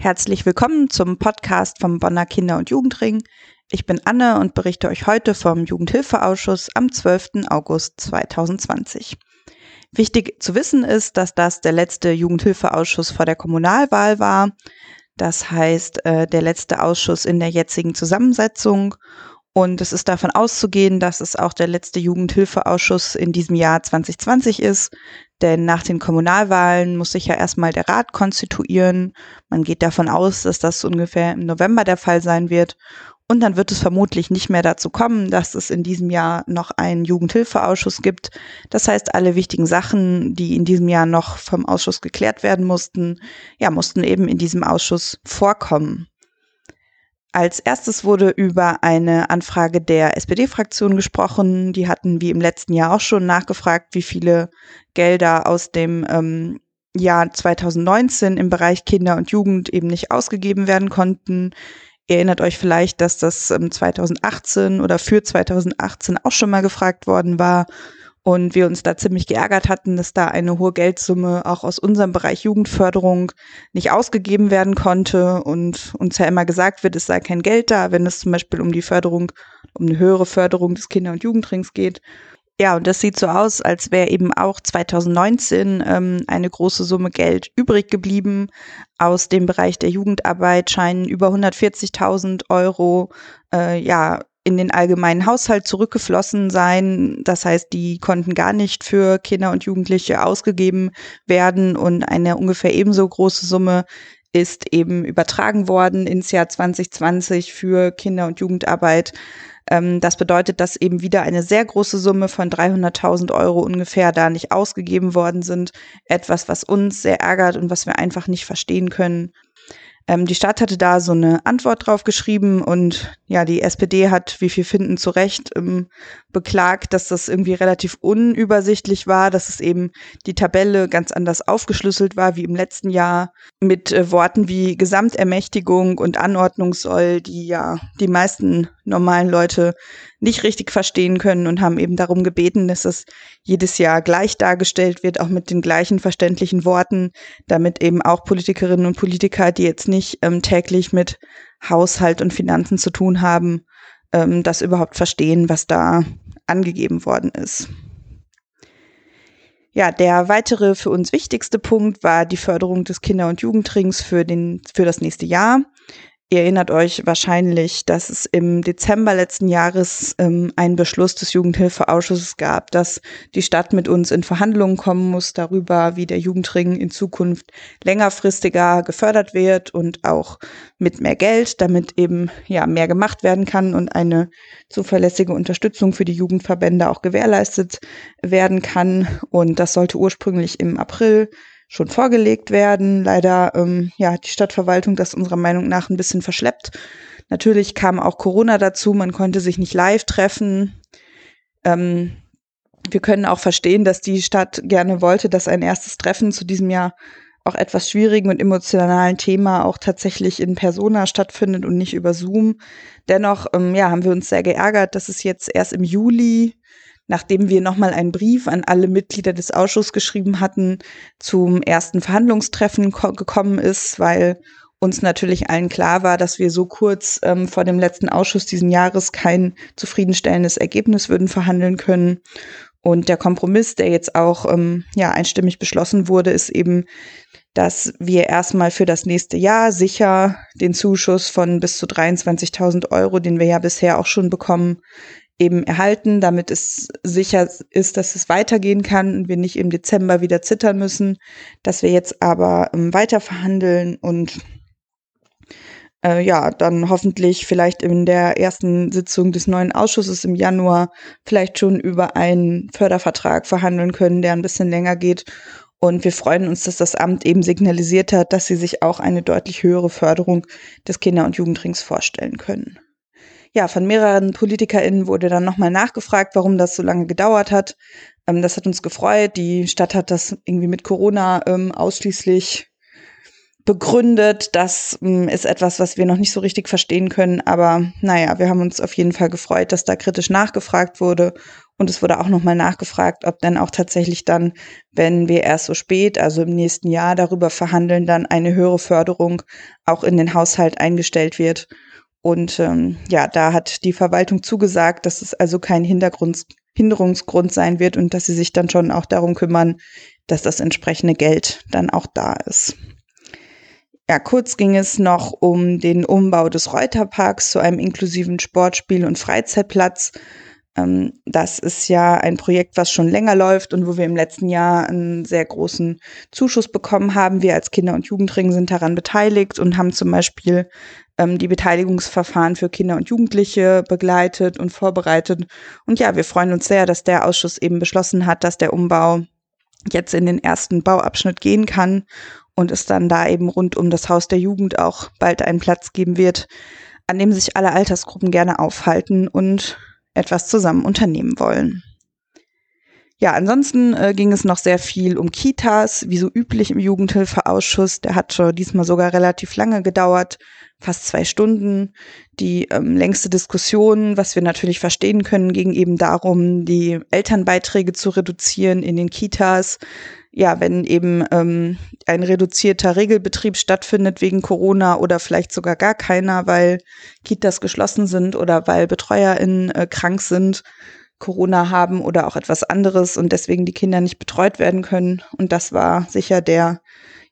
Herzlich willkommen zum Podcast vom Bonner Kinder- und Jugendring. Ich bin Anne und berichte euch heute vom Jugendhilfeausschuss am 12. August 2020. Wichtig zu wissen ist, dass das der letzte Jugendhilfeausschuss vor der Kommunalwahl war. Das heißt, äh, der letzte Ausschuss in der jetzigen Zusammensetzung. Und es ist davon auszugehen, dass es auch der letzte Jugendhilfeausschuss in diesem Jahr 2020 ist. Denn nach den Kommunalwahlen muss sich ja erstmal der Rat konstituieren. Man geht davon aus, dass das ungefähr im November der Fall sein wird. Und dann wird es vermutlich nicht mehr dazu kommen, dass es in diesem Jahr noch einen Jugendhilfeausschuss gibt. Das heißt, alle wichtigen Sachen, die in diesem Jahr noch vom Ausschuss geklärt werden mussten, ja, mussten eben in diesem Ausschuss vorkommen. Als erstes wurde über eine Anfrage der SPD-Fraktion gesprochen. Die hatten wie im letzten Jahr auch schon nachgefragt, wie viele Gelder aus dem ähm, Jahr 2019 im Bereich Kinder und Jugend eben nicht ausgegeben werden konnten. Ihr erinnert euch vielleicht, dass das 2018 ähm, oder für 2018 auch schon mal gefragt worden war und wir uns da ziemlich geärgert hatten, dass da eine hohe Geldsumme auch aus unserem Bereich Jugendförderung nicht ausgegeben werden konnte und uns ja immer gesagt wird, es sei kein Geld da, wenn es zum Beispiel um die Förderung, um eine höhere Förderung des Kinder- und Jugendrings geht. Ja, und das sieht so aus, als wäre eben auch 2019 ähm, eine große Summe Geld übrig geblieben. Aus dem Bereich der Jugendarbeit scheinen über 140.000 Euro äh, ja in den allgemeinen Haushalt zurückgeflossen sein. Das heißt, die konnten gar nicht für Kinder und Jugendliche ausgegeben werden und eine ungefähr ebenso große Summe ist eben übertragen worden ins Jahr 2020 für Kinder- und Jugendarbeit. Ähm, das bedeutet, dass eben wieder eine sehr große Summe von 300.000 Euro ungefähr da nicht ausgegeben worden sind. Etwas, was uns sehr ärgert und was wir einfach nicht verstehen können. Ähm, die Stadt hatte da so eine Antwort drauf geschrieben und ja, die SPD hat, wie viel finden zu Recht, ähm, beklagt, dass das irgendwie relativ unübersichtlich war, dass es eben die Tabelle ganz anders aufgeschlüsselt war wie im letzten Jahr mit äh, Worten wie Gesamtermächtigung und Anordnung soll, die ja die meisten normalen Leute nicht richtig verstehen können und haben eben darum gebeten, dass es jedes Jahr gleich dargestellt wird, auch mit den gleichen verständlichen Worten, damit eben auch Politikerinnen und Politiker, die jetzt nicht ähm, täglich mit Haushalt und Finanzen zu tun haben, ähm, das überhaupt verstehen, was da angegeben worden ist. Ja, der weitere für uns wichtigste Punkt war die Förderung des Kinder- und Jugendrings für, den, für das nächste Jahr. Ihr erinnert euch wahrscheinlich, dass es im Dezember letzten Jahres ähm, einen Beschluss des Jugendhilfeausschusses gab, dass die Stadt mit uns in Verhandlungen kommen muss darüber, wie der Jugendring in Zukunft längerfristiger gefördert wird und auch mit mehr Geld, damit eben ja mehr gemacht werden kann und eine zuverlässige Unterstützung für die Jugendverbände auch gewährleistet werden kann. Und das sollte ursprünglich im April schon vorgelegt werden. Leider ähm, ja, hat die Stadtverwaltung das unserer Meinung nach ein bisschen verschleppt. Natürlich kam auch Corona dazu, man konnte sich nicht live treffen. Ähm, wir können auch verstehen, dass die Stadt gerne wollte, dass ein erstes Treffen zu diesem Jahr auch etwas schwierigen und emotionalen Thema auch tatsächlich in Persona stattfindet und nicht über Zoom. Dennoch ähm, ja, haben wir uns sehr geärgert, dass es jetzt erst im Juli nachdem wir nochmal einen Brief an alle Mitglieder des Ausschusses geschrieben hatten, zum ersten Verhandlungstreffen gekommen ist, weil uns natürlich allen klar war, dass wir so kurz ähm, vor dem letzten Ausschuss diesen Jahres kein zufriedenstellendes Ergebnis würden verhandeln können. Und der Kompromiss, der jetzt auch ähm, ja einstimmig beschlossen wurde, ist eben, dass wir erstmal für das nächste Jahr sicher den Zuschuss von bis zu 23.000 Euro, den wir ja bisher auch schon bekommen, eben erhalten, damit es sicher ist, dass es weitergehen kann und wir nicht im Dezember wieder zittern müssen, dass wir jetzt aber ähm, weiter verhandeln und äh, ja, dann hoffentlich vielleicht in der ersten Sitzung des neuen Ausschusses im Januar vielleicht schon über einen Fördervertrag verhandeln können, der ein bisschen länger geht. Und wir freuen uns, dass das Amt eben signalisiert hat, dass sie sich auch eine deutlich höhere Förderung des Kinder- und Jugendrings vorstellen können ja, von mehreren PolitikerInnen wurde dann nochmal nachgefragt, warum das so lange gedauert hat. Ähm, das hat uns gefreut. Die Stadt hat das irgendwie mit Corona ähm, ausschließlich begründet. Das mh, hm, ist etwas, was wir noch nicht so richtig verstehen können. Aber naja, wir haben uns auf jeden Fall gefreut, dass da kritisch nachgefragt wurde. Und es wurde auch nochmal nachgefragt, ob dann auch tatsächlich dann, wenn wir erst so spät, also im nächsten Jahr darüber verhandeln, dann eine höhere Förderung auch in den Haushalt eingestellt wird. Und ähm, ja, da hat die Verwaltung zugesagt, dass es also kein Hintergrund, Hinderungsgrund sein wird und dass sie sich dann schon auch darum kümmern, dass das entsprechende Geld dann auch da ist. Ja, kurz ging es noch um den Umbau des Reuterparks zu einem inklusiven Sportspiel- und Freizeitplatz. Ähm, das ist ja ein Projekt, was schon länger läuft und wo wir im letzten Jahr einen sehr großen Zuschuss bekommen haben. Wir als Kinder- und Jugendring sind daran beteiligt und haben zum Beispiel die Beteiligungsverfahren für Kinder und Jugendliche begleitet und vorbereitet. Und ja, wir freuen uns sehr, dass der Ausschuss eben beschlossen hat, dass der Umbau jetzt in den ersten Bauabschnitt gehen kann und es dann da eben rund um das Haus der Jugend auch bald einen Platz geben wird, an dem sich alle Altersgruppen gerne aufhalten und etwas zusammen unternehmen wollen. Ja, ansonsten äh, ging es noch sehr viel um Kitas, wie so üblich im Jugendhilfeausschuss. Der hat schon diesmal sogar relativ lange gedauert, fast zwei Stunden. Die ähm, längste Diskussion, was wir natürlich verstehen können, ging eben darum, die Elternbeiträge zu reduzieren in den Kitas ja, wenn eben ähm, ein reduzierter Regelbetrieb stattfindet wegen Corona oder vielleicht sogar gar keiner, weil Kitas geschlossen sind oder weil BetreuerInnen äh, krank sind, Corona haben oder auch etwas anderes und deswegen die Kinder nicht betreut werden können. Und das war sicher der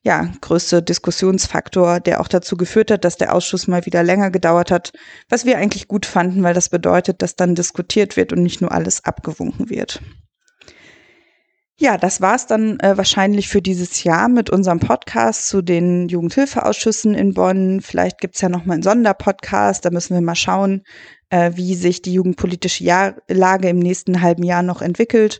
ja, größte Diskussionsfaktor, der auch dazu geführt hat, dass der Ausschuss mal wieder länger gedauert hat, was wir eigentlich gut fanden, weil das bedeutet, dass dann diskutiert wird und nicht nur alles abgewunken wird. Ja, das war's dann äh, wahrscheinlich für dieses Jahr mit unserem Podcast zu den Jugendhilfeausschüssen in Bonn. Vielleicht gibt's ja noch mal einen Sonderpodcast. Da müssen wir mal schauen, äh, wie sich die jugendpolitische Jahr Lage im nächsten halben Jahr noch entwickelt.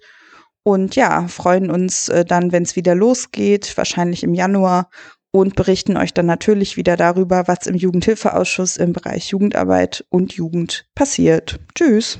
Und ja, freuen uns äh, dann, wenn es wieder losgeht, wahrscheinlich im Januar. Und berichten euch dann natürlich wieder darüber, was im Jugendhilfeausschuss im Bereich Jugendarbeit und Jugend passiert. Tschüss.